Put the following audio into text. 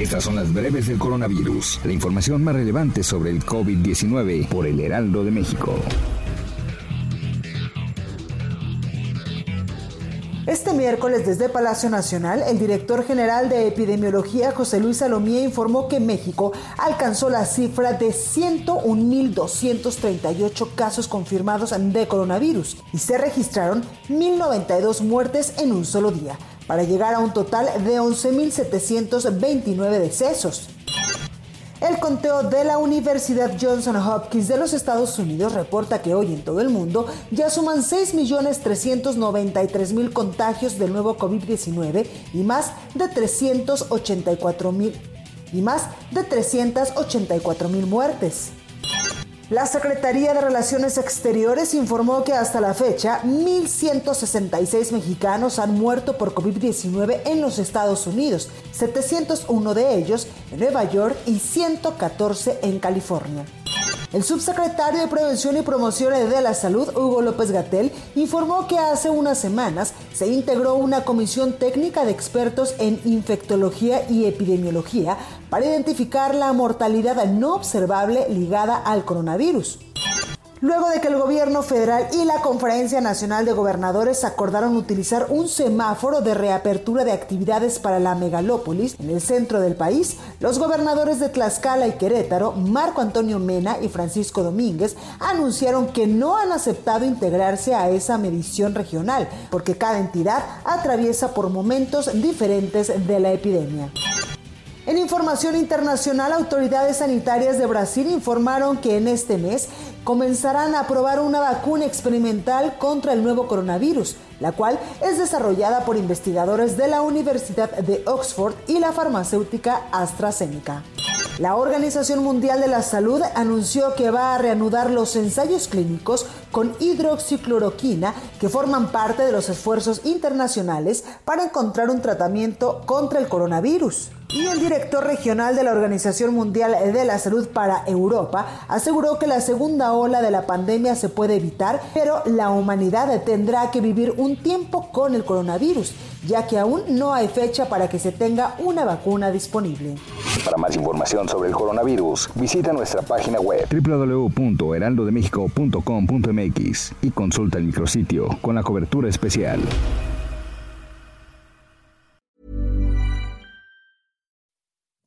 Estas son las breves del coronavirus, la información más relevante sobre el COVID-19 por el Heraldo de México. Este miércoles desde Palacio Nacional, el director general de epidemiología José Luis Salomía informó que México alcanzó la cifra de 101.238 casos confirmados de coronavirus y se registraron 1.092 muertes en un solo día, para llegar a un total de 11.729 decesos. El conteo de la Universidad Johnson Hopkins de los Estados Unidos reporta que hoy en todo el mundo ya suman 6.393.000 contagios del nuevo COVID-19 y más de 384.000 y más de 384.000 muertes. La Secretaría de Relaciones Exteriores informó que hasta la fecha 1.166 mexicanos han muerto por COVID-19 en los Estados Unidos, 701 de ellos en Nueva York y 114 en California. El subsecretario de Prevención y Promoción de la Salud, Hugo López Gatel, informó que hace unas semanas se integró una comisión técnica de expertos en infectología y epidemiología para identificar la mortalidad no observable ligada al coronavirus luego de que el gobierno federal y la Conferencia Nacional de Gobernadores acordaron utilizar un semáforo de reapertura de actividades para la megalópolis en el centro del país, los gobernadores de Tlaxcala y Querétaro, Marco Antonio Mena y Francisco Domínguez, anunciaron que no han aceptado integrarse a esa medición regional, porque cada entidad atraviesa por momentos diferentes de la epidemia. Información internacional, autoridades sanitarias de Brasil informaron que en este mes comenzarán a probar una vacuna experimental contra el nuevo coronavirus, la cual es desarrollada por investigadores de la Universidad de Oxford y la farmacéutica AstraZeneca. La Organización Mundial de la Salud anunció que va a reanudar los ensayos clínicos con hidroxicloroquina que forman parte de los esfuerzos internacionales para encontrar un tratamiento contra el coronavirus. Y el director regional de la Organización Mundial de la Salud para Europa aseguró que la segunda ola de la pandemia se puede evitar, pero la humanidad tendrá que vivir un tiempo con el coronavirus, ya que aún no hay fecha para que se tenga una vacuna disponible. Para más información sobre el coronavirus, visita nuestra página web www.heraldodemexico.com.mx y consulta el micrositio con la cobertura especial.